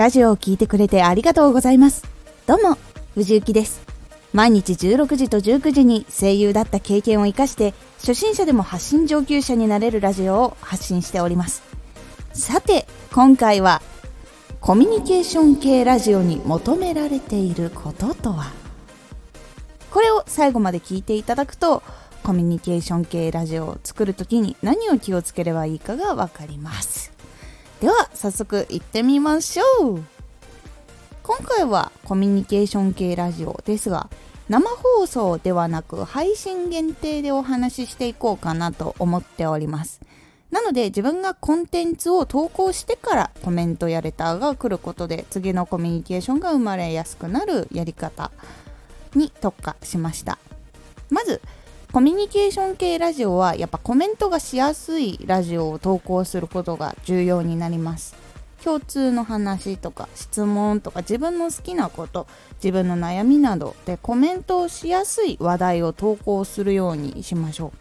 ラジオを聴いてくれてありがとうございます。どうも、藤幸です。毎日16時と19時に声優だった経験を活かして、初心者でも発信上級者になれるラジオを発信しております。さて、今回は、コミュニケーション系ラジオに求められていることとは？これを最後まで聞いていただくと、コミュニケーション系ラジオを作るときに何を気をつければいいかがわかります。では早速行ってみましょう。今回はコミュニケーション系ラジオですが生放送ではなく配信限定でお話ししていこうかなと思っております。なので自分がコンテンツを投稿してからコメントやレターが来ることで次のコミュニケーションが生まれやすくなるやり方に特化しました。まずコミュニケーション系ラジオはやっぱコメントがしやすいラジオを投稿することが重要になります。共通の話とか質問とか自分の好きなこと自分の悩みなどでコメントをしやすい話題を投稿するようにしましょう。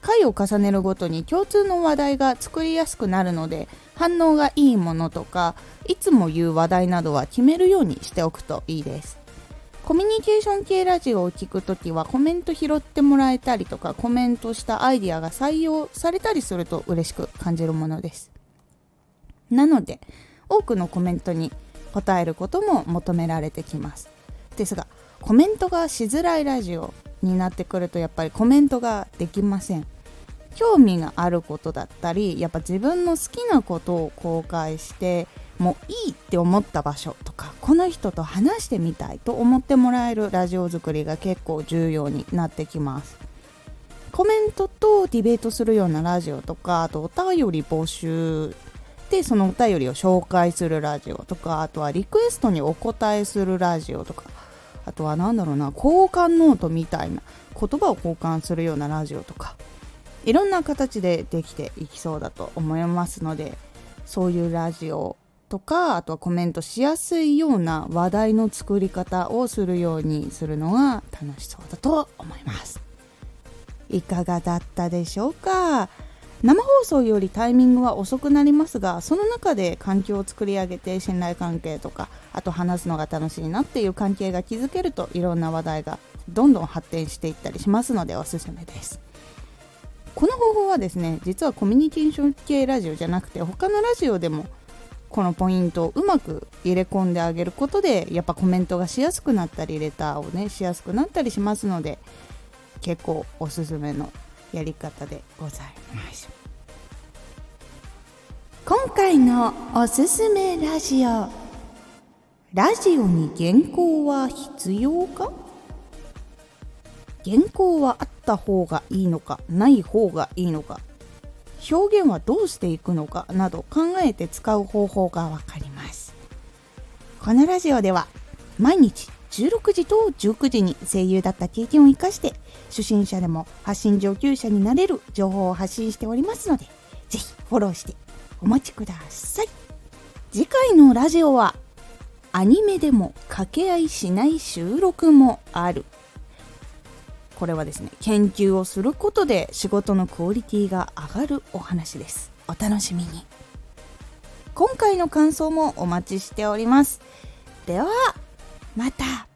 回を重ねるごとに共通の話題が作りやすくなるので反応がいいものとかいつも言う話題などは決めるようにしておくといいです。コミュニケーション系ラジオを聞くときはコメント拾ってもらえたりとかコメントしたアイディアが採用されたりすると嬉しく感じるものです。なので多くのコメントに答えることも求められてきます。ですがコメントがしづらいラジオになってくるとやっぱりコメントができません。興味があることだったりやっぱ自分の好きなことを公開してもういいって思った場所とかこの人と話してみたいと思ってもらえるラジオ作りが結構重要になってきます。コメントとディベートするようなラジオとかあとお便り募集でそのお便りを紹介するラジオとかあとはリクエストにお答えするラジオとかあとは何だろうな交換ノートみたいな言葉を交換するようなラジオとかいろんな形でできていきそうだと思いますのでそういうラジオとかあとはコメントしやすいような話題の作り方をするようにするのが楽しそうだと思います。いかがだったでしょうか？生放送よりタイミングは遅くなりますがその中で環境を作り上げて信頼関係とかあと話すのが楽しいなっていう関係が築けるといろんな話題がどんどん発展していったりしますのでおすすめです。この方法はですね実はコミュニケーション系ラジオじゃなくて他のラジオでもこのポイントをうまく入れ込んであげることでやっぱコメントがしやすくなったりレターをねしやすくなったりしますので結構おすすめのやり方でございます。今回のおすすめラジオラジオに原稿は必要か？原稿はあった方がいいのかない方がいいのか。表現はどうしていくのかなど考えて使う方法がわかります。このラジオでは毎日16時と19時に声優だった経験を生かして初心者でも発信上級者になれる情報を発信しておりますのでぜひフォローしてお待ちください。次回のラジオはアニメでも掛け合いしない収録もある。これはですね研究をすることで仕事のクオリティが上がるお話です。お楽しみに。今回の感想もお待ちしております。ではまた。